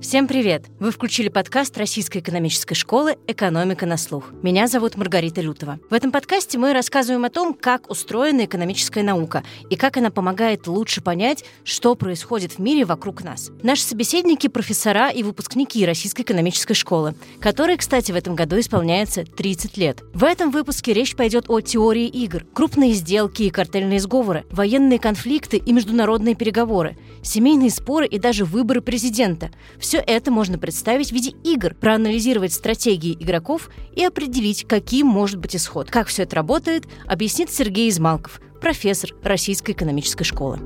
Всем привет! Вы включили подкаст Российской экономической школы «Экономика на слух». Меня зовут Маргарита Лютова. В этом подкасте мы рассказываем о том, как устроена экономическая наука и как она помогает лучше понять, что происходит в мире вокруг нас. Наши собеседники – профессора и выпускники Российской экономической школы, которой, кстати, в этом году исполняется 30 лет. В этом выпуске речь пойдет о теории игр, крупные сделки и картельные сговоры, военные конфликты и международные переговоры, семейные споры и даже выборы президента – все это можно представить в виде игр, проанализировать стратегии игроков и определить, каким может быть исход. Как все это работает, объяснит Сергей Измалков, профессор Российской экономической школы.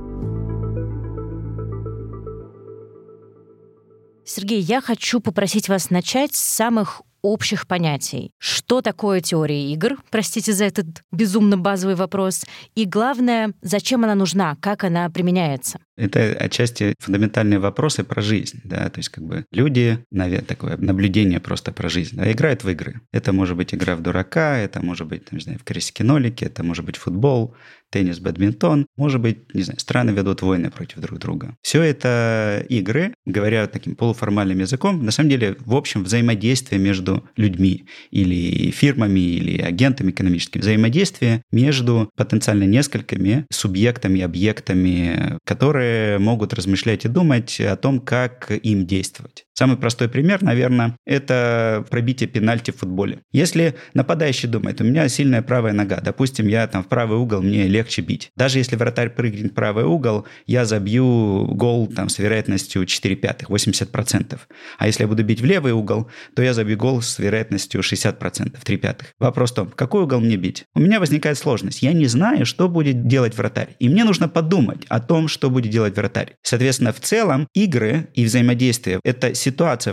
Сергей, я хочу попросить вас начать с самых общих понятий. Что такое теория игр? Простите за этот безумно базовый вопрос. И главное, зачем она нужна, как она применяется? Это отчасти фундаментальные вопросы про жизнь, да, то есть как бы люди, наверное, такое наблюдение просто про жизнь, да, играют в игры. Это может быть игра в дурака, это может быть, там, не знаю, в крестики-нолики, это может быть футбол, теннис, бадминтон. Может быть, не знаю, страны ведут войны против друг друга. Все это игры, говоря таким полуформальным языком, на самом деле, в общем, взаимодействие между людьми или фирмами, или агентами экономическими. Взаимодействие между потенциально несколькими субъектами, объектами, которые могут размышлять и думать о том, как им действовать. Самый простой пример, наверное, это пробитие пенальти в футболе. Если нападающий думает, у меня сильная правая нога, допустим, я там в правый угол, мне легче бить. Даже если вратарь прыгнет в правый угол, я забью гол там с вероятностью 4 пятых, 80%. А если я буду бить в левый угол, то я забью гол с вероятностью 60%, 3 пятых. Вопрос в том, какой угол мне бить? У меня возникает сложность. Я не знаю, что будет делать вратарь. И мне нужно подумать о том, что будет делать вратарь. Соответственно, в целом игры и взаимодействие – это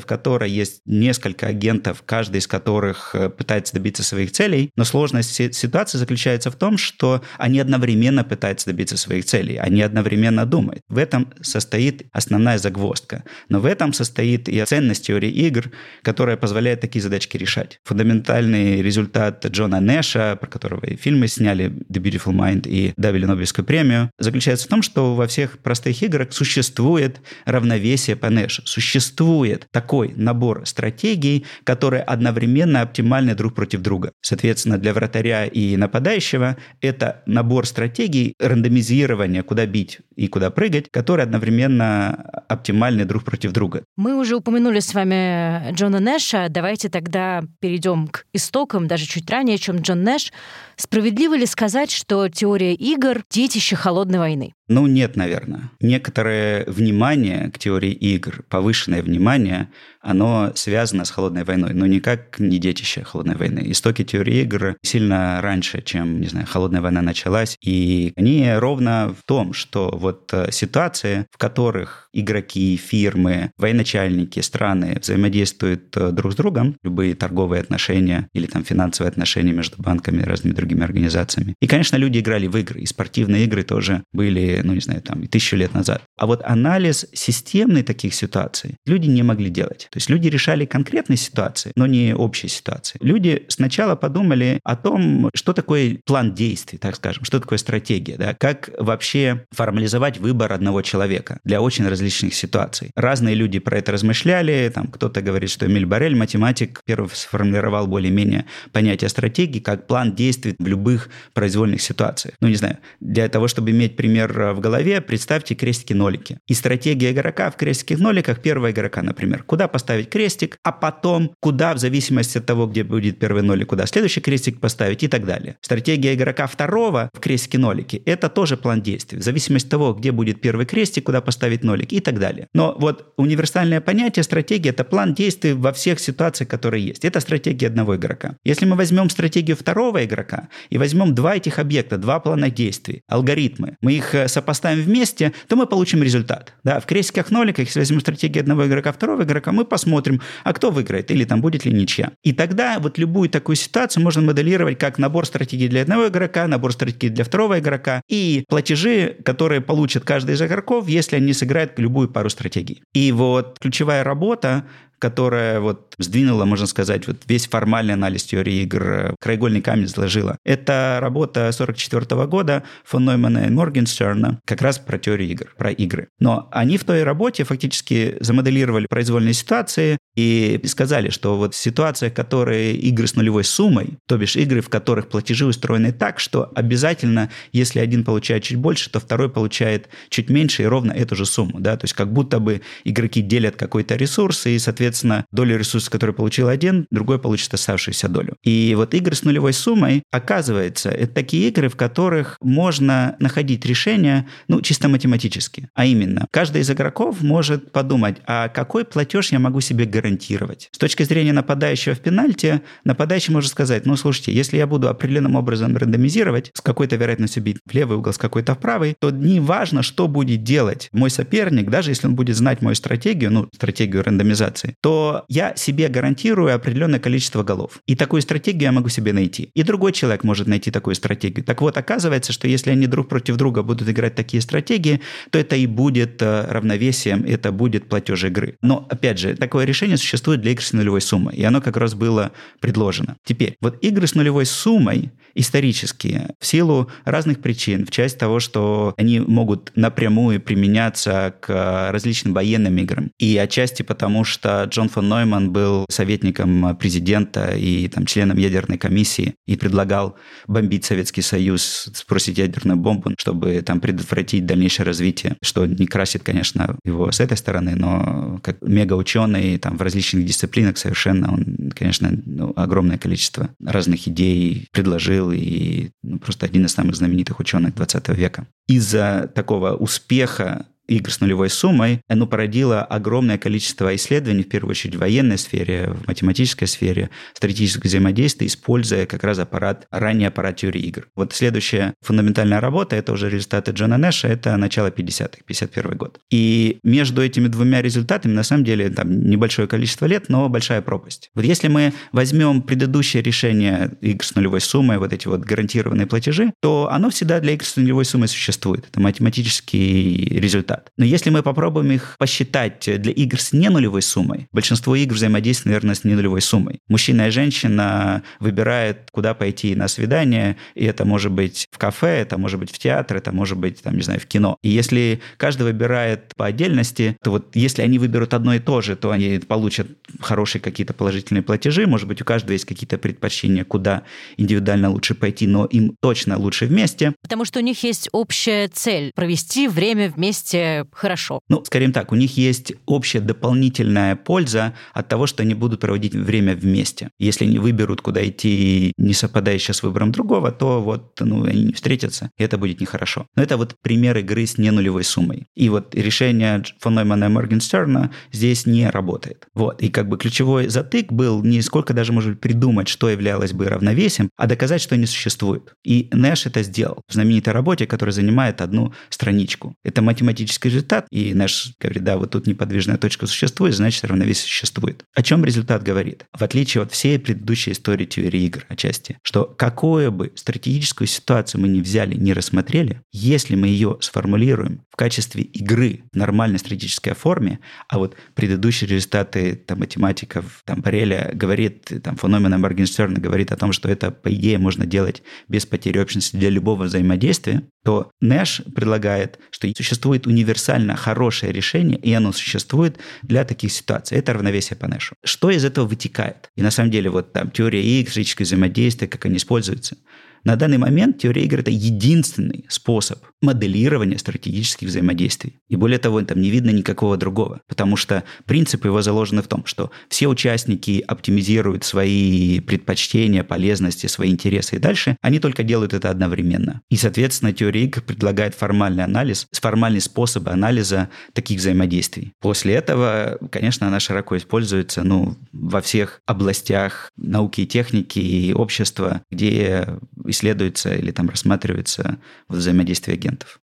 в которой есть несколько агентов, каждый из которых э, пытается добиться своих целей, но сложность ситуации заключается в том, что они одновременно пытаются добиться своих целей, они одновременно думают. В этом состоит основная загвоздка. Но в этом состоит и ценность теории игр, которая позволяет такие задачки решать. Фундаментальный результат Джона Нэша, про которого и фильмы сняли «The Beautiful Mind» и давили Нобелевскую премию, заключается в том, что во всех простых играх существует равновесие по Нэшу. Существует существует такой набор стратегий, которые одновременно оптимальны друг против друга. Соответственно, для вратаря и нападающего это набор стратегий рандомизирования, куда бить и куда прыгать, которые одновременно оптимальны друг против друга. Мы уже упомянули с вами Джона Нэша. Давайте тогда перейдем к истокам, даже чуть ранее, чем Джон Нэш. Справедливо ли сказать, что теория игр – детище холодной войны? Ну, нет, наверное. Некоторое внимание к теории игр, повышенное внимание, оно связано с холодной войной, но никак не детище холодной войны. Истоки теории игр сильно раньше, чем, не знаю, холодная война началась, и они ровно в том, что вот э, ситуации, в которых игроки, фирмы, военачальники, страны взаимодействуют э, друг с другом, любые торговые отношения или там финансовые отношения между банками и разными другими организациями. И, конечно, люди играли в игры, и спортивные игры тоже были ну, не знаю, там, тысячу лет назад. А вот анализ системный таких ситуаций люди не могли делать. То есть люди решали конкретные ситуации, но не общие ситуации. Люди сначала подумали о том, что такое план действий, так скажем, что такое стратегия, да, как вообще формализовать выбор одного человека для очень различных ситуаций. Разные люди про это размышляли, там кто-то говорит, что Эмиль Барель, математик, первый сформулировал более-менее понятие стратегии как план действий в любых произвольных ситуациях. Ну, не знаю, для того, чтобы иметь пример в голове, представьте крестики-нолики. И стратегия игрока в крестиках-ноликах первого игрока, например. Куда поставить крестик, а потом куда, в зависимости от того, где будет первый нолик, куда следующий крестик поставить и так далее. Стратегия игрока второго в крестике-нолике – это тоже план действий. В зависимости от того, где будет первый крестик, куда поставить нолик и так далее. Но вот универсальное понятие стратегии – это план действий во всех ситуациях, которые есть. Это стратегия одного игрока. Если мы возьмем стратегию второго игрока и возьмем два этих объекта, два плана действий, алгоритмы, мы их э, сопоставим вместе, то мы получим результат. Да, в крестиках-ноликах, если возьмем стратегию одного игрока, второго игрока, мы посмотрим, а кто выиграет, или там будет ли ничья. И тогда вот любую такую ситуацию можно моделировать как набор стратегий для одного игрока, набор стратегий для второго игрока и платежи, которые получит каждый из игроков, если они сыграют любую пару стратегий. И вот ключевая работа которая вот сдвинула, можно сказать, вот весь формальный анализ теории игр, э, краеугольный камень сложила. Это работа 44 года фон Ноймана и Моргенстерна как раз про теорию игр, про игры. Но они в той работе фактически замоделировали произвольные ситуации и сказали, что вот в ситуациях, которые игры с нулевой суммой, то бишь игры, в которых платежи устроены так, что обязательно, если один получает чуть больше, то второй получает чуть меньше и ровно эту же сумму. Да? То есть как будто бы игроки делят какой-то ресурс, и, соответственно, долю ресурса, который получил один, другой получит оставшуюся долю. И вот игры с нулевой суммой, оказывается, это такие игры, в которых можно находить решение, ну, чисто математически. А именно, каждый из игроков может подумать, а какой платеж я могу себе гарантировать? С точки зрения нападающего в пенальти, нападающий может сказать, ну, слушайте, если я буду определенным образом рандомизировать, с какой-то вероятностью бить в левый угол, с какой-то в правый, то не важно, что будет делать мой соперник, даже если он будет знать мою стратегию, ну, стратегию рандомизации, то я себе гарантирую определенное количество голов. И такую стратегию я могу себе найти. И другой человек может найти такую стратегию. Так вот, оказывается, что если они друг против друга будут играть такие стратегии, то это и будет э, равновесием, это будет платеж игры. Но, опять же, такое решение существует для игр с нулевой суммой, и оно как раз было предложено. Теперь, вот игры с нулевой суммой исторические в силу разных причин, в часть того, что они могут напрямую применяться к различным военным играм. И отчасти потому, что Джон фон Нойман был советником президента и там, членом ядерной комиссии и предлагал бомбить Советский Союз, спросить ядерную бомбу, чтобы там предотвратить дальнейшее развитие, что не красит, конечно, его с этой стороны, но как мегаученый там, в различных дисциплинах совершенно он, конечно, ну, огромное количество разных идей предложил был и ну, просто один из самых знаменитых ученых 20 века. Из-за такого успеха игр с нулевой суммой, оно породило огромное количество исследований, в первую очередь в военной сфере, в математической сфере, стратегическое взаимодействие, используя как раз аппарат, ранний аппарат теории игр. Вот следующая фундаментальная работа, это уже результаты Джона Нэша, это начало 50-х, 51 год. И между этими двумя результатами, на самом деле, там небольшое количество лет, но большая пропасть. Вот если мы возьмем предыдущее решение игр с нулевой суммой, вот эти вот гарантированные платежи, то оно всегда для игр с нулевой суммой существует. Это математический результат результат. Но если мы попробуем их посчитать для игр с не нулевой суммой, большинство игр взаимодействует, наверное, с не нулевой суммой. Мужчина и женщина выбирают, куда пойти на свидание, и это может быть в кафе, это может быть в театр, это может быть, там, не знаю, в кино. И если каждый выбирает по отдельности, то вот если они выберут одно и то же, то они получат хорошие какие-то положительные платежи, может быть, у каждого есть какие-то предпочтения, куда индивидуально лучше пойти, но им точно лучше вместе. Потому что у них есть общая цель – провести время вместе хорошо. Ну, скажем так, у них есть общая дополнительная польза от того, что они будут проводить время вместе. Если они выберут, куда идти, не совпадающее с выбором другого, то вот ну, они не встретятся, и это будет нехорошо. Но это вот пример игры с ненулевой суммой. И вот решение фон Ноймана и Моргенстерна здесь не работает. Вот. И как бы ключевой затык был не сколько даже, может быть, придумать, что являлось бы равновесием, а доказать, что не существует. И Нэш это сделал в знаменитой работе, которая занимает одну страничку. Это математический математический результат, и наш говорит, да, вот тут неподвижная точка существует, значит, равновесие существует. О чем результат говорит? В отличие от всей предыдущей истории теории игр отчасти, что какую бы стратегическую ситуацию мы не взяли, не рассмотрели, если мы ее сформулируем в качестве игры в нормальной стратегической форме, а вот предыдущие результаты там, математиков, там, Бареля говорит, там, феномена Моргенстерна говорит о том, что это, по идее, можно делать без потери общности для любого взаимодействия, то Нэш предлагает, что существует универсально хорошее решение, и оно существует для таких ситуаций. Это равновесие по Нэшу. Что из этого вытекает? И на самом деле вот там теория X, физическое взаимодействие, как они используются. На данный момент теория игр – это единственный способ моделирования стратегических взаимодействий. И более того, там не видно никакого другого, потому что принцип его заложены в том, что все участники оптимизируют свои предпочтения, полезности, свои интересы и дальше, они только делают это одновременно. И, соответственно, теория игр предлагает формальный анализ, формальный способ анализа таких взаимодействий. После этого, конечно, она широко используется ну, во всех областях науки и техники и общества, где исследуется или там рассматривается взаимодействие агентов.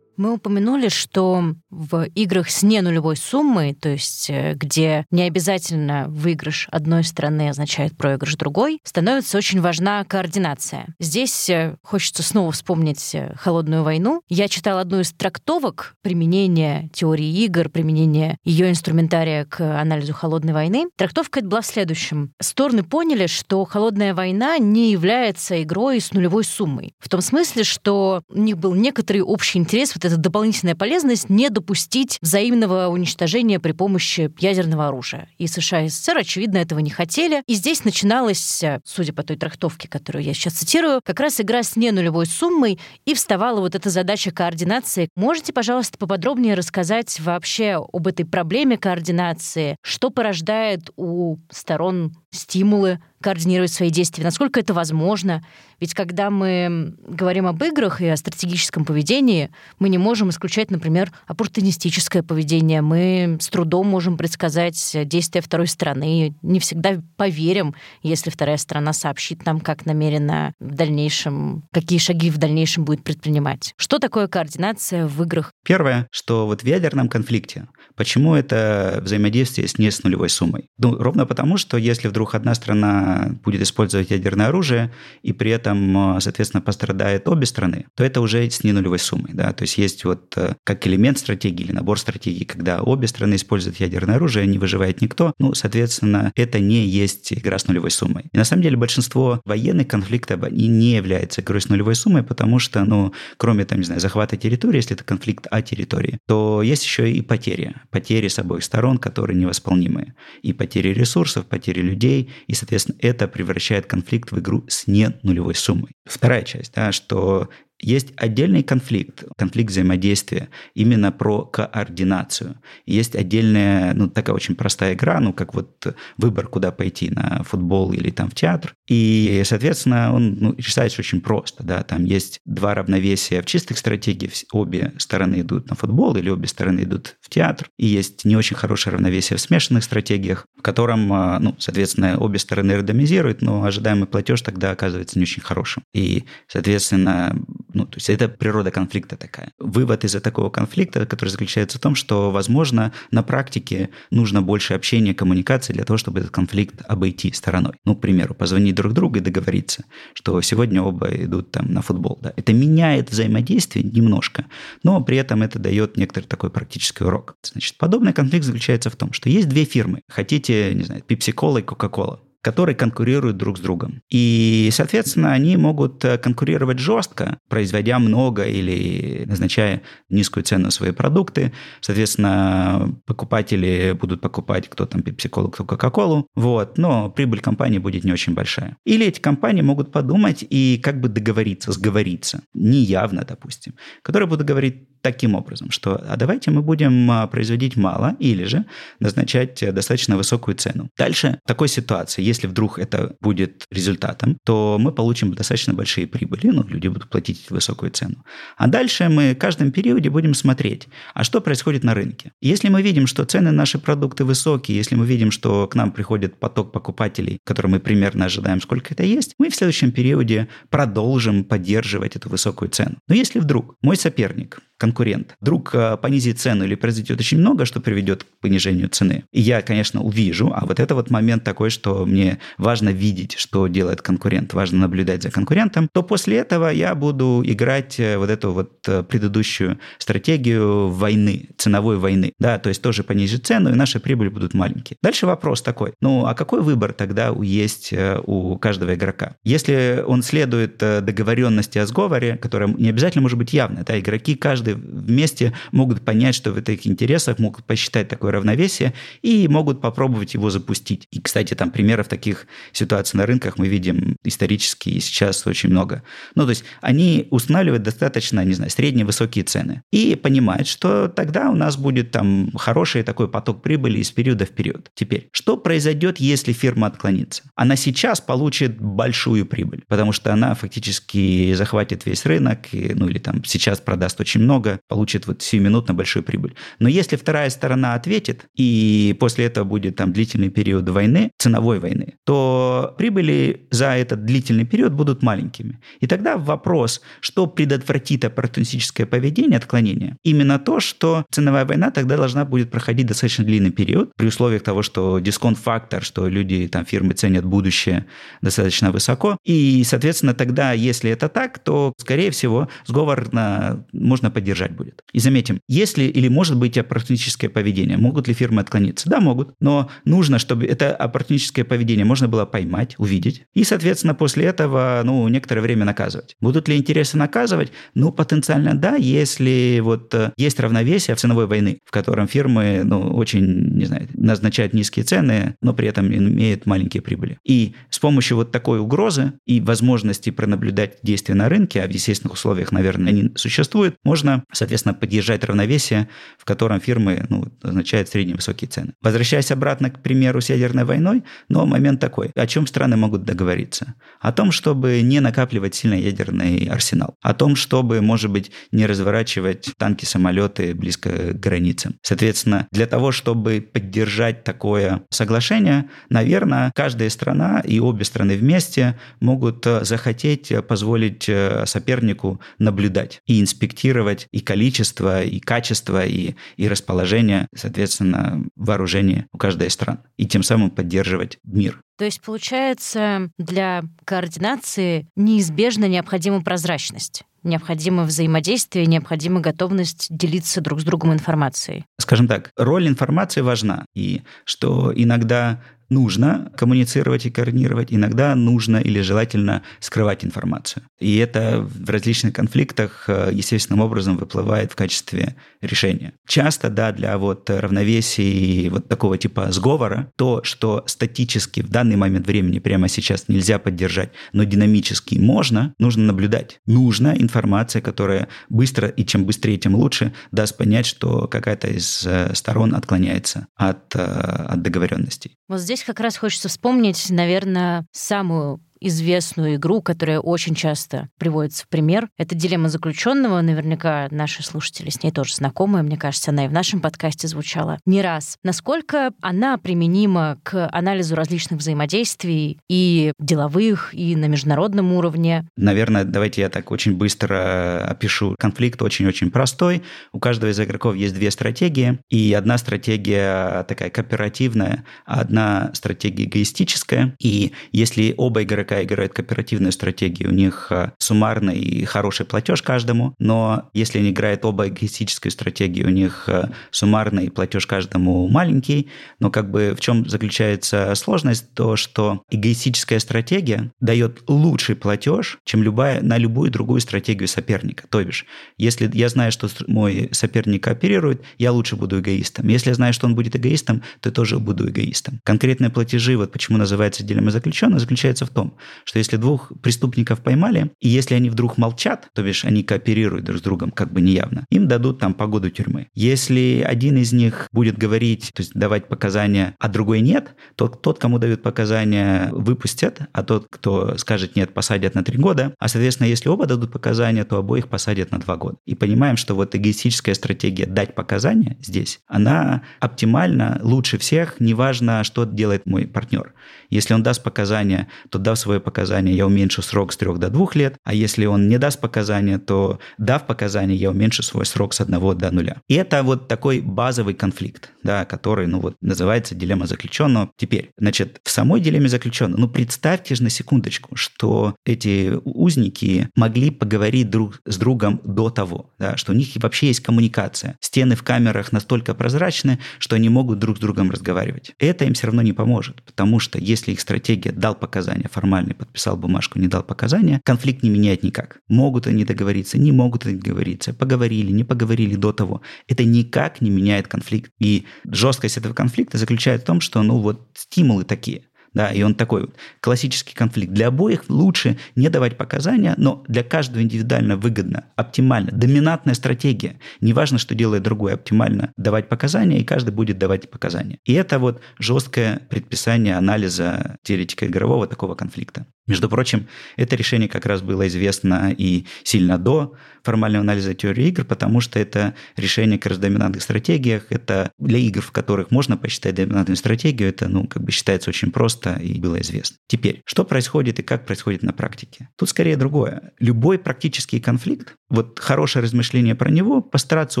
Мы упомянули, что в играх с не нулевой суммой, то есть э, где не обязательно выигрыш одной стороны означает проигрыш другой, становится очень важна координация. Здесь э, хочется снова вспомнить э, «Холодную войну». Я читала одну из трактовок применения теории игр, применения ее инструментария к анализу «Холодной войны». Трактовка это была в следующем. Стороны поняли, что «Холодная война» не является игрой с нулевой суммой. В том смысле, что у них был некоторый общий интерес в вот эта дополнительная полезность не допустить взаимного уничтожения при помощи ядерного оружия. И США и СССР, очевидно, этого не хотели. И здесь начиналась, судя по той трактовке, которую я сейчас цитирую, как раз игра с не нулевой суммой, и вставала вот эта задача координации. Можете, пожалуйста, поподробнее рассказать вообще об этой проблеме координации? Что порождает у сторон стимулы координировать свои действия, насколько это возможно. Ведь когда мы говорим об играх и о стратегическом поведении, мы не можем исключать, например, оппортунистическое поведение. Мы с трудом можем предсказать действия второй стороны. Не всегда поверим, если вторая сторона сообщит нам, как намерена в дальнейшем, какие шаги в дальнейшем будет предпринимать. Что такое координация в играх? Первое, что вот в ядерном конфликте, почему это взаимодействие с не с нулевой суммой? Ну, ровно потому, что если вдруг одна страна будет использовать ядерное оружие, и при этом, э, соответственно, пострадает обе страны, то это уже с ненулевой суммой. Да? То есть есть вот э, как элемент стратегии или набор стратегий, когда обе страны используют ядерное оружие, не выживает никто, ну, соответственно, это не есть игра с нулевой суммой. И на самом деле большинство военных конфликтов они не являются игрой с нулевой суммой, потому что, ну, кроме, там, не знаю, захвата территории, если это конфликт о территории, то есть еще и потери. Потери с обоих сторон, которые невосполнимые. И потери ресурсов, потери людей, и, соответственно, это превращает конфликт в игру с не нулевой суммой. Вторая часть, да, что есть отдельный конфликт, конфликт взаимодействия именно про координацию. Есть отдельная, ну, такая очень простая игра, ну, как вот выбор, куда пойти, на футбол или там в театр. И, соответственно, он ну, решается очень просто, да, там есть два равновесия в чистых стратегиях, обе стороны идут на футбол или обе стороны идут в театр. И есть не очень хорошее равновесие в смешанных стратегиях, в котором, а, ну, соответственно, обе стороны рандомизируют, но ожидаемый платеж тогда оказывается не очень хорошим. И, соответственно, ну, то есть это природа конфликта такая. Вывод из-за такого конфликта, который заключается в том, что, возможно, на практике нужно больше общения, коммуникации для того, чтобы этот конфликт обойти стороной. Ну, к примеру, позвонить друг другу и договориться, что сегодня оба идут там на футбол. Да. Это меняет взаимодействие немножко, но при этом это дает некоторый такой практический урок. Значит, подобный конфликт заключается в том, что есть две фирмы. Хотите, не знаю, Pepsi-Cola и Coca-Cola которые конкурируют друг с другом. И, соответственно, они могут э, конкурировать жестко, производя много или назначая низкую цену свои продукты. Соответственно, покупатели будут покупать кто там Pepsi-Cola, кто Coca-Cola. Вот, но прибыль компании будет не очень большая. Или эти компании могут подумать и как бы договориться, сговориться, неявно, допустим, которые будут говорить таким образом, что а давайте мы будем а, производить мало или же назначать э, достаточно высокую цену. Дальше в такой ситуации, если вдруг это будет результатом, то мы получим достаточно большие прибыли, ну, люди будут платить высокую цену. А дальше мы в каждом периоде будем смотреть, а что происходит на рынке. Если мы видим, что цены на наши продукты высокие, если мы видим, что к нам приходит поток покупателей, который мы примерно ожидаем, сколько это есть, мы в следующем периоде продолжим поддерживать эту высокую цену. Но если вдруг мой соперник конкурент вдруг э, понизит цену или произойдет очень много, что приведет к понижению цены, и я, конечно, увижу, а вот это вот момент такой, что мне важно видеть, что делает конкурент, важно наблюдать за конкурентом, то после этого я буду играть э, вот эту вот э, предыдущую стратегию войны, ценовой войны, да, то есть тоже понизить цену, и наши прибыли будут маленькие. Дальше вопрос такой, ну, а какой выбор тогда есть у каждого игрока? Если он следует договоренности о сговоре, которая не обязательно может быть явной, да, игроки каждый каждый вместе могут понять, что в этих интересах, могут посчитать такое равновесие и могут попробовать его запустить. И, кстати, там примеров таких ситуаций на рынках мы видим исторически и сейчас очень много. Ну, то есть они устанавливают достаточно, не знаю, средние высокие цены и понимают, что тогда у нас будет там хороший такой поток прибыли из периода в период. Теперь, что произойдет, если фирма отклонится? Она сейчас получит большую прибыль, потому что она фактически захватит весь рынок, и, ну или там сейчас продаст очень много, много, получит вот сиюминутно большую прибыль. Но если вторая сторона ответит, и после этого будет там длительный период войны, ценовой войны, то прибыли за этот длительный период будут маленькими. И тогда вопрос, что предотвратит оппортунистическое поведение, отклонение, именно то, что ценовая война тогда должна будет проходить достаточно длинный период, при условиях того, что дисконт-фактор, что люди, там, фирмы ценят будущее достаточно высоко. И, соответственно, тогда, если это так, то, скорее всего, сговор на, можно поддержать будет. И заметим, если или может быть оппортунистическое поведение, могут ли фирмы отклониться? Да, могут, но нужно, чтобы это оппортунистическое поведение можно было поймать, увидеть, и, соответственно, после этого, ну, некоторое время наказывать. Будут ли интересы наказывать? Ну, потенциально да, если вот э, есть равновесие в ценовой войны, в котором фирмы, ну, очень, не знаю, назначают низкие цены, но при этом имеют маленькие прибыли. И с помощью вот такой угрозы и возможности пронаблюдать действия на рынке, а в естественных условиях, наверное, они существуют, можно, соответственно, поддержать равновесие, в котором фирмы, ну, назначают средние высокие цены. Возвращаясь обратно к примеру с ядерной войной, но момент такой. О чем страны могут договориться? О том, чтобы не накапливать сильный ядерный арсенал. О том, чтобы, может быть, не разворачивать танки, самолеты близко к границам. Соответственно, для того, чтобы поддержать такое соглашение, наверное, каждая страна и обе страны вместе могут э, захотеть позволить э, сопернику наблюдать и инспектировать и количество, и качество, и, и расположение, соответственно, вооружения у каждой страны и тем самым поддерживать мир. То есть, получается, для координации неизбежно необходима прозрачность необходимо взаимодействие, необходима готовность делиться друг с другом информацией. Скажем так, роль информации важна, и что иногда нужно коммуницировать и координировать, иногда нужно или желательно скрывать информацию. И это в различных конфликтах э, естественным образом выплывает в качестве решения. Часто, да, для вот равновесия и вот такого типа сговора, то, что статически в данный момент времени прямо сейчас нельзя поддержать, но динамически можно, нужно наблюдать. Нужна информация, которая быстро, и чем быстрее, тем лучше, даст понять, что какая-то из э, сторон отклоняется от, э, от договоренностей. Вот здесь как раз хочется вспомнить, наверное, самую известную игру, которая очень часто приводится в пример. Это «Дилемма заключенного». Наверняка наши слушатели с ней тоже знакомы. Мне кажется, она и в нашем подкасте звучала не раз. Насколько она применима к анализу различных взаимодействий и деловых, и на международном уровне? Наверное, давайте я так очень быстро опишу. Конфликт очень-очень простой. У каждого из игроков есть две стратегии. И одна стратегия такая кооперативная, а одна стратегия эгоистическая. И если оба игрока игрока играют кооперативную стратегию, у них э, суммарный и хороший платеж каждому, но если они играют оба эгоистическую стратегию, у них э, суммарный платеж каждому маленький, но как бы в чем заключается сложность, то что эгоистическая стратегия дает лучший платеж, чем любая, на любую другую стратегию соперника. То бишь, если я знаю, что мой соперник кооперирует, я лучше буду эгоистом. Если я знаю, что он будет эгоистом, то тоже буду эгоистом. Конкретные платежи, вот почему называется дилемма заключенного, заключается в том, что если двух преступников поймали, и если они вдруг молчат, то бишь они кооперируют друг с другом как бы неявно, им дадут там погоду тюрьмы. Если один из них будет говорить, то есть давать показания, а другой нет, то тот, кому дают показания, выпустят, а тот, кто скажет нет, посадят на три года. А, соответственно, если оба дадут показания, то обоих посадят на два года. И понимаем, что вот эгоистическая стратегия дать показания здесь, она оптимальна, лучше всех, неважно, что делает мой партнер. Если он даст показания, то дав свое показания, я уменьшу срок с трех до двух лет, а если он не даст показания, то дав показания, я уменьшу свой срок с одного до нуля. И это вот такой базовый конфликт, да, который, ну вот, называется дилемма заключенного. Теперь, значит, в самой дилемме заключенного, ну представьте же на секундочку, что эти узники могли поговорить друг с другом до того, да, что у них вообще есть коммуникация. Стены в камерах настолько прозрачны, что они могут друг с другом разговаривать. Это им все равно не поможет, потому что если их стратегия дал показания формально и подписал бумажку, не дал показания, конфликт не меняет никак. Могут они договориться, не могут они договориться, поговорили, не поговорили до того. Это никак не меняет конфликт. И жесткость этого конфликта заключается в том, что, ну вот, стимулы такие – да, и он такой вот классический конфликт. Для обоих лучше не давать показания, но для каждого индивидуально выгодно, оптимально. Доминантная стратегия. Неважно, что делает другой, оптимально давать показания, и каждый будет давать показания. И это вот жесткое предписание анализа теоретика игрового такого конфликта. Между прочим, это решение как раз было известно и сильно до формального анализа теории игр, потому что это решение как раз в доминантных стратегиях, это для игр, в которых можно посчитать доминантную стратегию, это, ну, как бы считается очень просто и было известно. Теперь, что происходит и как происходит на практике? Тут скорее другое. Любой практический конфликт, вот хорошее размышление про него, постараться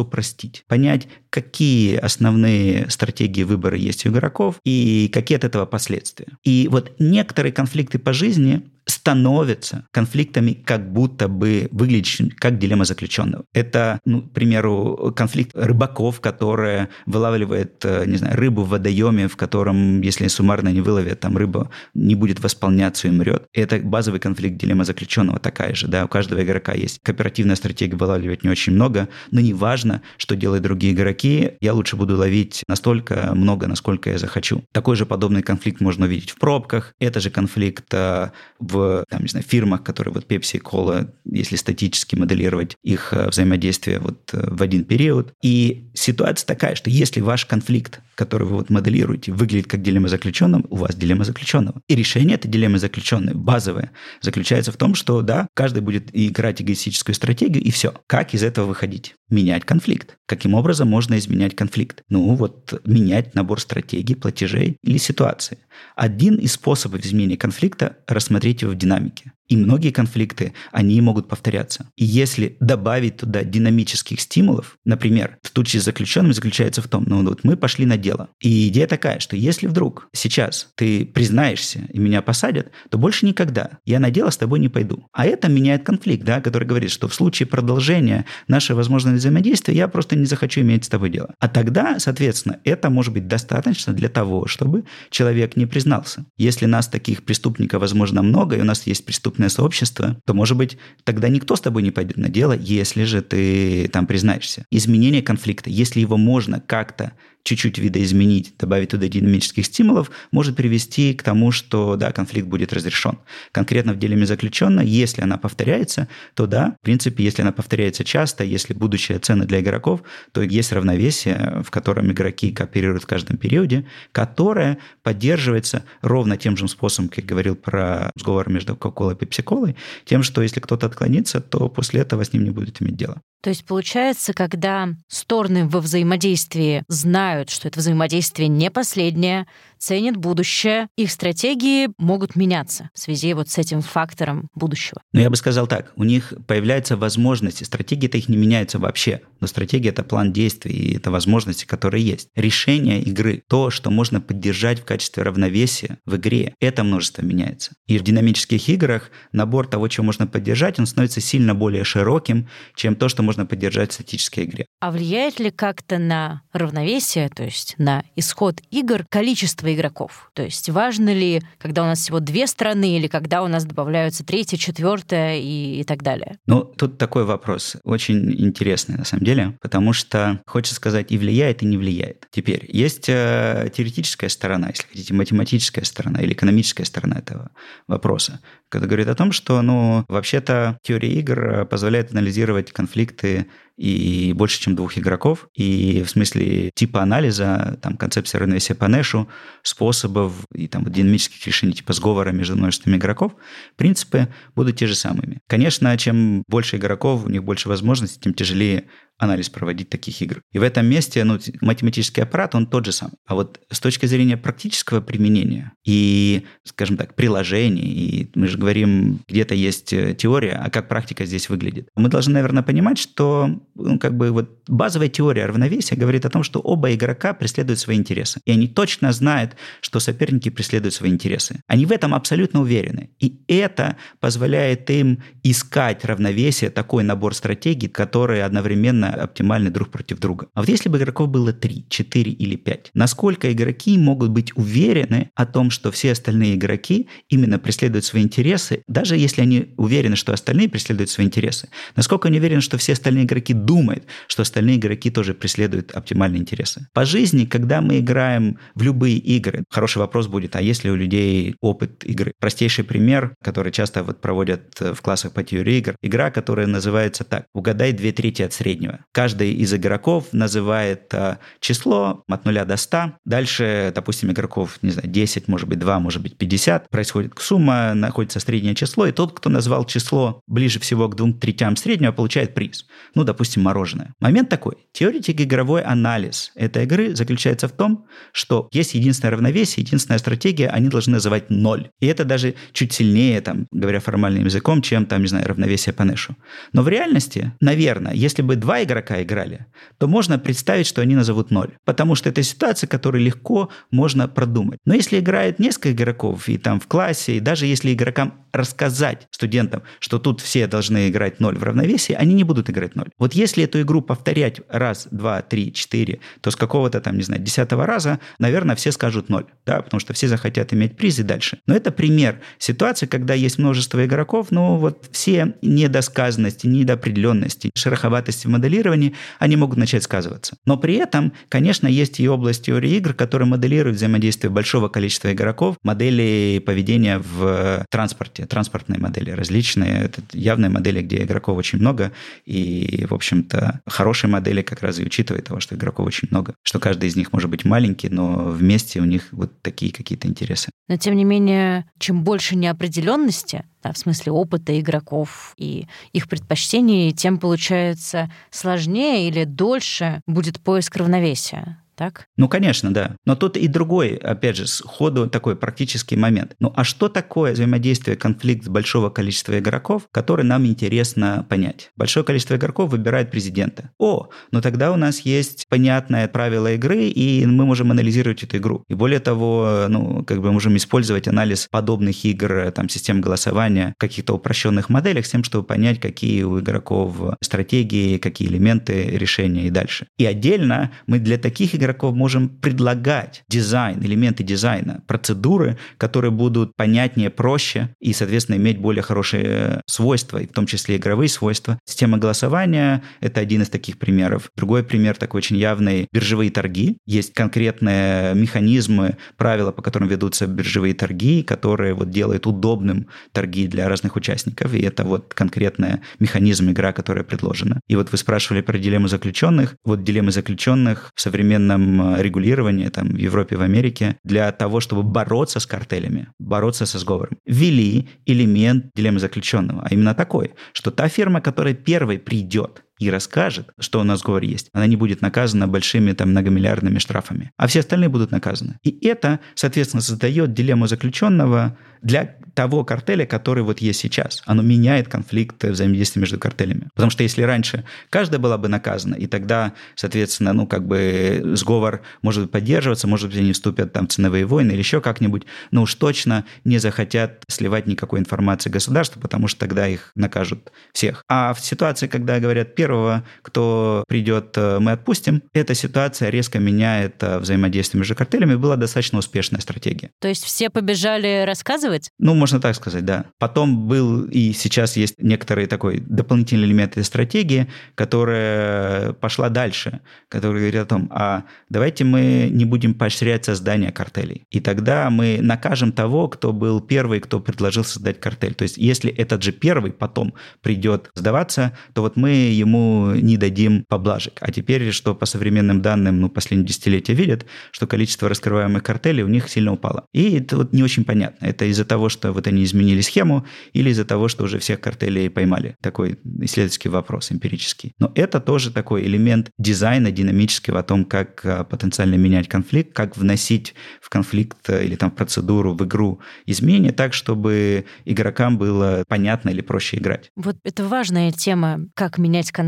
упростить, понять, какие основные стратегии выбора есть у игроков и какие от этого последствия. И вот некоторые конфликты по жизни Украине становятся конфликтами, как будто бы выглядящими как дилемма заключенного. Это, ну, к примеру, конфликт рыбаков, которые вылавливают, э, не знаю, рыбу в водоеме, в котором, если суммарно не выловят, там рыба не будет восполняться и умрет. Это базовый конфликт дилемма заключенного такая же, да, у каждого игрока есть кооперативная стратегия вылавливать не очень много, но не важно, что делают другие игроки, я лучше буду ловить настолько много, насколько я захочу. Такой же подобный конфликт можно увидеть в пробках, это же конфликт э, в там, не знаю, фирмах, которые вот Pepsi и Cola, если статически моделировать их э, взаимодействие вот э, в один период. И ситуация такая, что если ваш конфликт, который вы вот моделируете, выглядит как дилемма заключенного, у вас дилемма заключенного. И решение этой дилеммы заключенной, базовое, заключается в том, что да, каждый будет играть эгоистическую стратегию, и все. Как из этого выходить? Менять конфликт. Каким образом можно изменять конфликт? Ну, вот менять набор стратегий, платежей или ситуации. Один из способов изменения конфликта – рассмотреть в динамике. И многие конфликты, они могут повторяться. И если добавить туда динамических стимулов, например, в случае с заключенным заключается в том, ну вот мы пошли на дело. И идея такая, что если вдруг сейчас ты признаешься и меня посадят, то больше никогда я на дело с тобой не пойду. А это меняет конфликт, да, который говорит, что в случае продолжения нашего возможного взаимодействия я просто не захочу иметь с тобой дело. А тогда, соответственно, это может быть достаточно для того, чтобы человек не признался. Если нас таких преступников, возможно, много, и у нас есть преступники, преступное сообщество, то, может быть, тогда никто с тобой не пойдет на дело, если же ты там признаешься. Изменение конфликта, если его можно как-то чуть-чуть видоизменить, добавить туда динамических стимулов, может привести к тому, что, да, конфликт будет разрешен. Конкретно в деле заключенной, если она повторяется, то да, в принципе, если она повторяется часто, если будущая цена для игроков, то есть равновесие, в котором игроки кооперируют в каждом периоде, которое поддерживается ровно тем же способом, как я говорил про сговор между Кока-Колой и Пепси-Колой, тем, что если кто-то отклонится, то после этого с ним не будет иметь дело. То есть получается, когда стороны во взаимодействии знают, что это взаимодействие не последнее, ценят будущее, их стратегии могут меняться в связи вот с этим фактором будущего. Но я бы сказал так, у них появляются возможности, стратегии-то их не меняются вообще, но стратегия – это план действий, и это возможности, которые есть. Решение игры, то, что можно поддержать в качестве равновесия в игре, это множество меняется. И в динамических играх набор того, чего можно поддержать, он становится сильно более широким, чем то, что можно поддержать в статической игре. А влияет ли как-то на равновесие, то есть на исход игр, количество игроков. То есть важно ли, когда у нас всего две страны, или когда у нас добавляются третья, четвертая и, и так далее? Ну, тут такой вопрос очень интересный на самом деле, потому что хочется сказать и влияет, и не влияет. Теперь, есть э, теоретическая сторона, если хотите, математическая сторона или экономическая сторона этого вопроса, когда говорит о том, что, ну, вообще-то теория игр позволяет анализировать конфликты и больше, чем двух игроков. И в смысле типа анализа, там, концепция равновесия по Нэшу, способов и там динамических решений типа сговора между множеством игроков, принципы будут те же самыми. Конечно, чем больше игроков, у них больше возможностей, тем тяжелее анализ проводить таких игр. И в этом месте ну, математический аппарат, он тот же самый. А вот с точки зрения практического применения и, скажем так, приложений, и мы же говорим, где-то есть э, теория, а как практика здесь выглядит. Мы должны, наверное, понимать, что ну, как бы вот базовая теория равновесия говорит о том, что оба игрока преследуют свои интересы. И они точно знают, что соперники преследуют свои интересы. Они в этом абсолютно уверены. И это позволяет им искать равновесие, такой набор стратегий, которые одновременно оптимальны друг против друга. А вот если бы игроков было 3, 4 или 5, насколько игроки могут быть уверены о том, что все остальные игроки именно преследуют свои интересы, даже если они уверены, что остальные преследуют свои интересы, насколько они уверены, что все остальные игроки думают, что остальные игроки тоже преследуют оптимальные интересы. По жизни, когда мы играем в любые игры, хороший вопрос будет, а если у людей опыт игры? Простейший пример, который часто вот проводят в классах по теории игр, игра, которая называется так, угадай две трети от среднего. Каждый из игроков называет э, число от 0 до 100. Дальше, допустим, игроков, не знаю, 10, может быть, 2, может быть, 50. Происходит сумма, находится среднее число, и тот, кто назвал число ближе всего к двум третям среднего, получает приз. Ну, допустим, мороженое. Момент такой. Теоретик игровой анализ этой игры заключается в том, что есть единственное равновесие, единственная стратегия, они должны называть ноль. И это даже чуть сильнее, там, говоря формальным языком, чем, там, не знаю, равновесие по Нэшу. Но в реальности, наверное, если бы два игрока играли, то можно представить, что они назовут ноль. Потому что это ситуация, которую легко можно продумать. Но если играет несколько игроков, и там в классе, и даже если игрокам рассказать студентам, что тут все должны играть ноль в равновесии, они не будут играть ноль. Вот если эту игру повторять раз, два, три, четыре, то с какого-то там, не знаю, десятого раза, наверное, все скажут ноль, да, потому что все захотят иметь приз и дальше. Но это пример ситуации, когда есть множество игроков, но вот все недосказанности, недоопределенности, шероховатости в моделировании, они могут начать сказываться. Но при этом, конечно, есть и область теории игр, которая моделирует взаимодействие большого количества игроков, модели поведения в транспорте, транспортные модели различные, это явные модели, где игроков очень много, и, в общем-то, хорошие модели как раз и учитывают того, что игроков очень много, что каждый из них может быть маленький, но вместе у них вот такие какие-то интересы. Но, тем не менее, чем больше неопределенности, да, в смысле опыта игроков и их предпочтений, тем получается сложнее или дольше будет поиск равновесия так? Ну, конечно, да. Но тут и другой, опять же, сходу такой практический момент. Ну, а что такое взаимодействие, конфликт большого количества игроков, который нам интересно понять? Большое количество игроков выбирает президента. О, ну тогда у нас есть понятное правило игры, и мы можем анализировать эту игру. И более того, ну, как бы можем использовать анализ подобных игр, там, систем голосования каких-то упрощенных моделях с тем, чтобы понять, какие у игроков стратегии, какие элементы решения и дальше. И отдельно мы для таких игр игроков можем предлагать дизайн, элементы дизайна, процедуры, которые будут понятнее, проще и, соответственно, иметь более хорошие свойства, и в том числе игровые свойства. Система голосования – это один из таких примеров. Другой пример такой очень явный – биржевые торги. Есть конкретные механизмы, правила, по которым ведутся биржевые торги, которые вот делают удобным торги для разных участников, и это вот конкретный механизм игра, которая предложена. И вот вы спрашивали про дилемму заключенных. Вот дилеммы заключенных в современном современном э, регулировании там, в Европе, в Америке для того, чтобы бороться с картелями, бороться со сговором, ввели элемент дилеммы заключенного, а именно такой, что та фирма, которая первой придет и расскажет, что у нас сговор есть, она не будет наказана большими там многомиллиардными штрафами, а все остальные будут наказаны. И это, соответственно, создает дилемму заключенного для того картеля, который вот есть сейчас. Оно меняет конфликт взаимодействия между картелями. Потому что если раньше каждая была бы наказана, и тогда, соответственно, ну, как бы сговор может поддерживаться, может быть, они вступят там ценовые войны или еще как-нибудь, но уж точно не захотят сливать никакой информации государству, потому что тогда их накажут всех. А в ситуации, когда говорят, первого, кто придет, э, мы отпустим, эта ситуация резко меняет э, взаимодействие между картелями, была достаточно успешная стратегия. То есть все побежали рассказывать? Ну, можно так сказать, да. Потом был и сейчас есть некоторый такой дополнительный элемент этой стратегии, которая пошла дальше, которая говорит о том, а давайте мы не будем поощрять создание картелей. И тогда мы накажем того, кто был первый, кто предложил создать картель. То есть если этот же первый потом придет сдаваться, то вот мы ему не дадим поблажек. А теперь, что по современным данным, ну, последние десятилетия видят, что количество раскрываемых картелей у них сильно упало. И это вот не очень понятно. Это из-за того, что вот они изменили схему или из-за того, что уже всех картелей поймали? Такой исследовательский вопрос, эмпирический. Но это тоже такой элемент дизайна динамического о том, как а, потенциально менять конфликт, как вносить в конфликт э, или там процедуру, в игру изменения так, чтобы игрокам было понятно или проще играть. Вот это важная тема, как менять конфликт.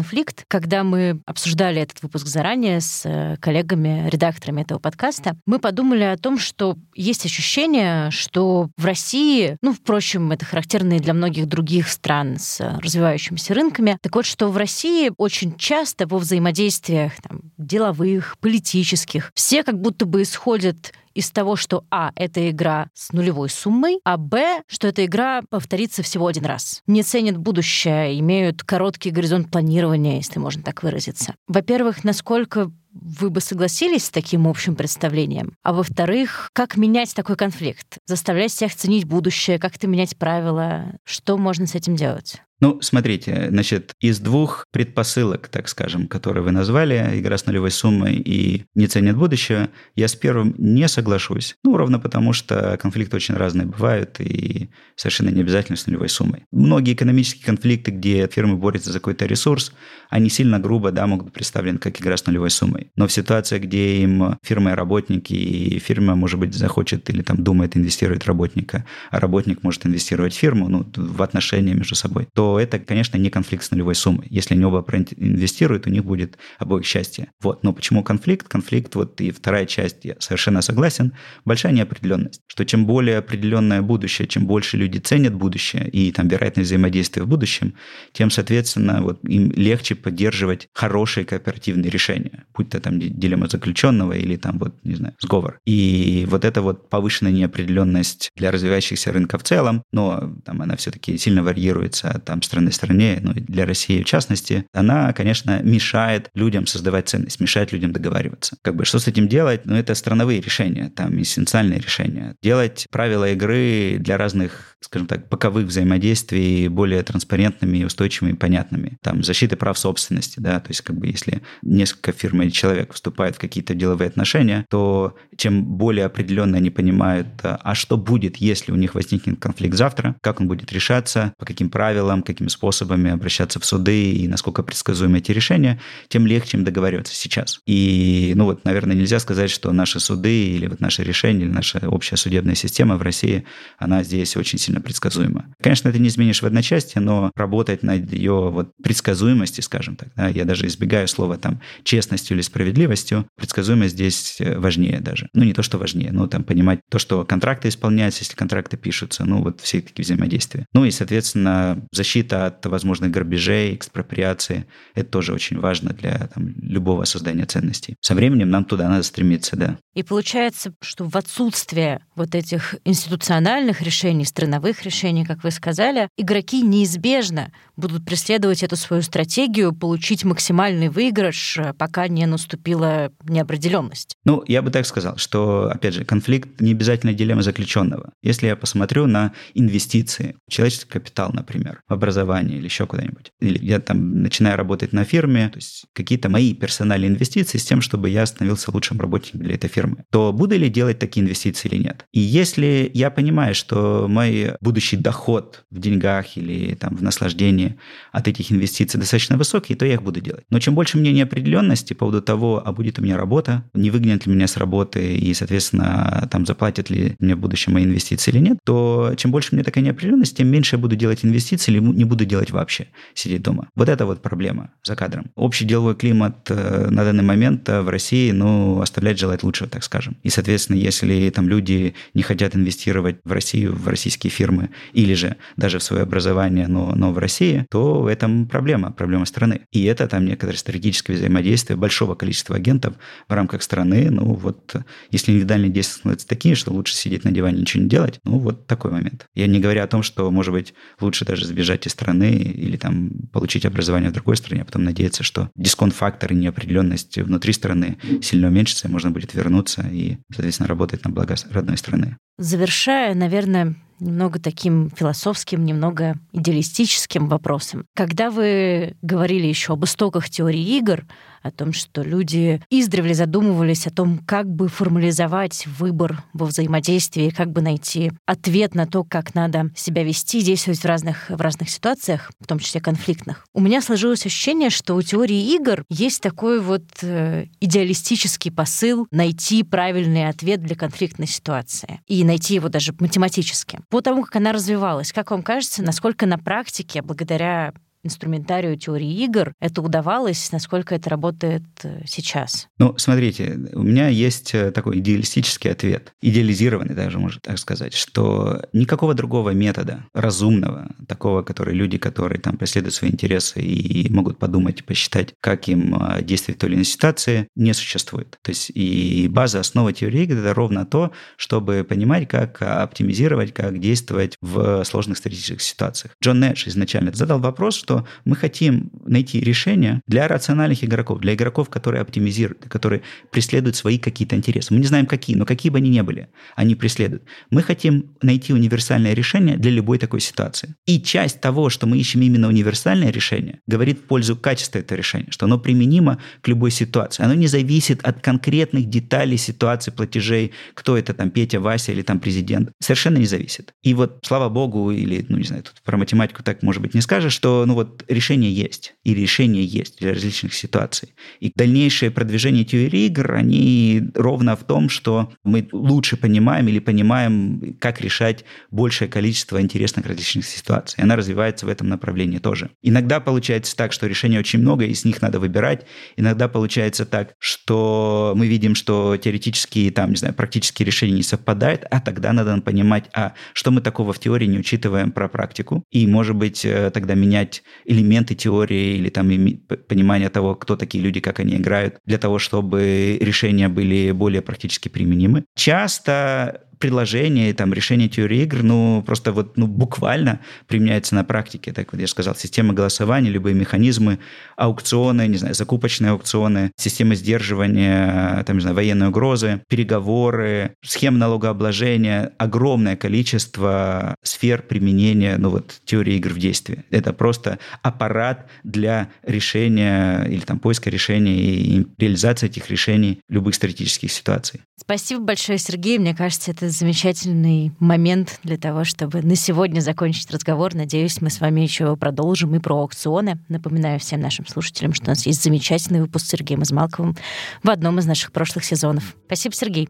Когда мы обсуждали этот выпуск заранее с э, коллегами, редакторами этого подкаста, мы подумали о том, что есть ощущение, что в России ну, впрочем, это характерно и для многих других стран с развивающимися рынками. Так вот, что в России очень часто во взаимодействиях там, деловых, политических, все как будто бы исходят из того, что А — это игра с нулевой суммой, а Б, что эта игра повторится всего один раз. Не ценят будущее, имеют короткий горизонт планирования, если можно так выразиться. Во-первых, насколько вы бы согласились с таким общим представлением? А во-вторых, как менять такой конфликт? Заставлять всех ценить будущее, как-то менять правила? Что можно с этим делать? Ну, смотрите, значит, из двух предпосылок, так скажем, которые вы назвали, игра с нулевой суммой и не ценит будущее, я с первым не соглашусь. Ну, ровно потому, что конфликты очень разные бывают и совершенно не обязательно с нулевой суммой. Многие экономические конфликты, где фирмы борются за какой-то ресурс, они сильно грубо, да, могут быть представлены как игра с нулевой суммой. Но в ситуации, где им фирма и работники, и фирма, может быть, захочет или там думает инвестировать работника, а работник может инвестировать в фирму, ну, в отношения между собой, то это, конечно, не конфликт с нулевой суммой. Если они оба инвестируют, у них будет обоих счастье. Вот. Но почему конфликт? Конфликт, вот и вторая часть, я совершенно согласен, большая неопределенность. Что чем более определенное будущее, чем больше люди ценят будущее и там вероятность взаимодействия в будущем, тем, соответственно, вот им легче поддерживать хорошие кооперативные решения, будь то там дилемма заключенного или там вот, не знаю, сговор. И вот эта вот повышенная неопределенность для развивающихся рынков в целом, но там она все-таки сильно варьируется там, страны стране, ну и для России в частности, она, конечно, мешает людям создавать ценность, мешает людям договариваться. Как бы что с этим делать? Ну, это страновые решения, там эссенциальные решения. Делать правила игры для разных, скажем так, боковых взаимодействий более транспарентными, устойчивыми и понятными. Там защита прав собственности, да, то есть как бы если несколько фирм или человек вступают в какие-то деловые отношения, то чем более определенно они понимают, а что будет, если у них возникнет конфликт завтра, как он будет решаться, по каким правилам, какими способами обращаться в суды и насколько предсказуемы эти решения, тем легче им договариваться сейчас. И, ну вот, наверное, нельзя сказать, что наши суды или вот наши решения, или наша общая судебная система в России, она здесь очень сильно предсказуема. Конечно, это не изменишь в одночасье, но работать над ее вот предсказуемости, скажем так, да, я даже избегаю слова там честностью или предсказуемость здесь э, важнее даже. Ну, не то, что важнее, но там понимать то, что контракты исполняются, если контракты пишутся, ну, вот все такие взаимодействия. Ну и, соответственно, защита от возможных грабежей, экспроприации. Это тоже очень важно для там, любого создания ценностей. Со временем нам туда надо стремиться, да. И получается, что в отсутствие вот этих институциональных решений, страновых решений, как вы сказали, игроки неизбежно будут преследовать эту свою стратегию, получить максимальный выигрыш, пока не наступила неопределенность. Ну, я бы так сказал, что, опять же, конфликт не обязательно дилемма заключенного. Если я посмотрю на инвестиции, человеческий капитал, например, в образование или еще куда-нибудь, или я там начинаю работать на фирме, то есть какие-то мои персональные инвестиции с тем, чтобы я становился лучшим работником для этой фирмы, то буду ли делать такие инвестиции или нет? И если я понимаю, что мой будущий доход в деньгах или там в наслаждении от этих инвестиций достаточно высокий, то я их буду делать. Но чем больше мне неопределенности по поводу того, а будет у меня работа, не выгонят ли меня с работы и, соответственно, там заплатят ли мне в будущем мои инвестиции или нет, то чем больше мне такая неопределенность, тем меньше я буду делать инвестиции или не буду делать вообще, сидеть дома. Вот это вот проблема за кадром. Общий деловой климат э, на данный момент э, в России, ну, оставляет желать лучшего, так скажем. И, соответственно, если там люди не хотят инвестировать в Россию, в российские фирмы, или же даже в свое образование, но, но в России, то в этом проблема, проблема страны. И это там некоторое стратегическое взаимодействие большого количества агентов в рамках страны. Ну, вот если индивидуальные действия становятся такие, что лучше сидеть на диване ничего не делать, ну, вот такой момент. Я не говорю о том, что, может быть, лучше даже сбежать из страны или там получить образование в другой стране, а потом надеяться, что дисконт-фактор и неопределенность внутри страны сильно уменьшится, и можно будет вернуться и, соответственно, работать на благо родной страны. Завершая, наверное, немного таким философским, немного идеалистическим вопросом. Когда вы говорили еще об истоках теории игр, о том, что люди издревле задумывались о том, как бы формализовать выбор во взаимодействии, как бы найти ответ на то, как надо себя вести, действовать в разных, в разных ситуациях, в том числе конфликтных. У меня сложилось ощущение, что у теории игр есть такой вот э, идеалистический посыл найти правильный ответ для конфликтной ситуации и найти его даже математически по тому, как она развивалась, как вам кажется, насколько на практике, благодаря инструментарию теории игр это удавалось, насколько это работает э, сейчас? Ну, смотрите, у меня есть э, такой идеалистический ответ, идеализированный даже, можно так сказать, что никакого другого метода разумного, такого, который люди, которые там преследуют свои интересы и могут подумать посчитать, как им э, действовать в той или иной ситуации, не существует. То есть и база, основа теории игр — это ровно то, чтобы понимать, как оптимизировать, как действовать в сложных стратегических ситуациях. Джон Нэш изначально задал вопрос, что что мы хотим найти решение для рациональных игроков, для игроков, которые оптимизируют, которые преследуют свои какие-то интересы. Мы не знаем какие, но какие бы они ни были, они преследуют. Мы хотим найти универсальное решение для любой такой ситуации. И часть того, что мы ищем именно универсальное решение, говорит в пользу качества этого решения, что оно применимо к любой ситуации. Оно не зависит от конкретных деталей ситуации платежей, кто это там Петя, Вася или там президент. Совершенно не зависит. И вот, слава богу, или, ну не знаю, тут про математику так, может быть, не скажешь, что, ну вот, решение есть. И решение есть для различных ситуаций. И дальнейшее продвижение теории игр, они ровно в том, что мы лучше понимаем или понимаем, как решать большее количество интересных различных ситуаций. И она развивается в этом направлении тоже. Иногда получается так, что решений очень много, и из них надо выбирать. Иногда получается так, что мы видим, что теоретические, там, не знаю, практические решения не совпадают, а тогда надо понимать, а что мы такого в теории не учитываем про практику, и, может быть, э, тогда менять элементы теории или там понимание того, кто такие люди, как они играют, для того, чтобы решения были более практически применимы. Часто предложение, там, решение теории игр, ну, просто вот, ну, буквально применяется на практике. Так вот я сказал, система голосования, любые механизмы, аукционы, не знаю, закупочные аукционы, система сдерживания, там, не знаю, военной угрозы, переговоры, схемы налогообложения, огромное количество сфер применения, ну, вот, теории игр в действии. Это просто аппарат для решения или там поиска решений и реализации этих решений любых стратегических ситуаций. Спасибо большое, Сергей. Мне кажется, это замечательный момент для того, чтобы на сегодня закончить разговор. Надеюсь, мы с вами еще продолжим и про аукционы. Напоминаю всем нашим слушателям, что у нас есть замечательный выпуск с Сергеем Измалковым в одном из наших прошлых сезонов. Спасибо, Сергей.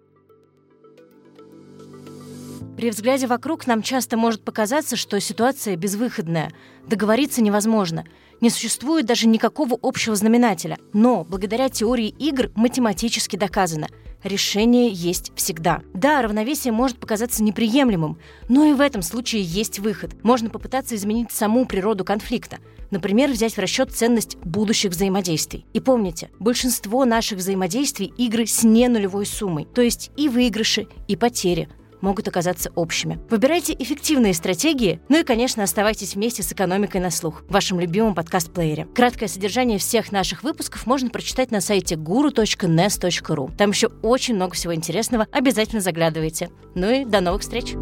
При взгляде вокруг нам часто может показаться, что ситуация безвыходная, договориться невозможно. Не существует даже никакого общего знаменателя. Но благодаря теории игр математически доказано – решение есть всегда. Да, равновесие может показаться неприемлемым, но и в этом случае есть выход. Можно попытаться изменить саму природу конфликта. Например, взять в расчет ценность будущих взаимодействий. И помните, большинство наших взаимодействий – игры с не нулевой суммой, то есть и выигрыши, и потери – могут оказаться общими. Выбирайте эффективные стратегии, ну и, конечно, оставайтесь вместе с экономикой на слух, в вашем любимом подкаст-плеере. Краткое содержание всех наших выпусков можно прочитать на сайте guru.nes.ru. Там еще очень много всего интересного, обязательно заглядывайте. Ну и до новых встреч!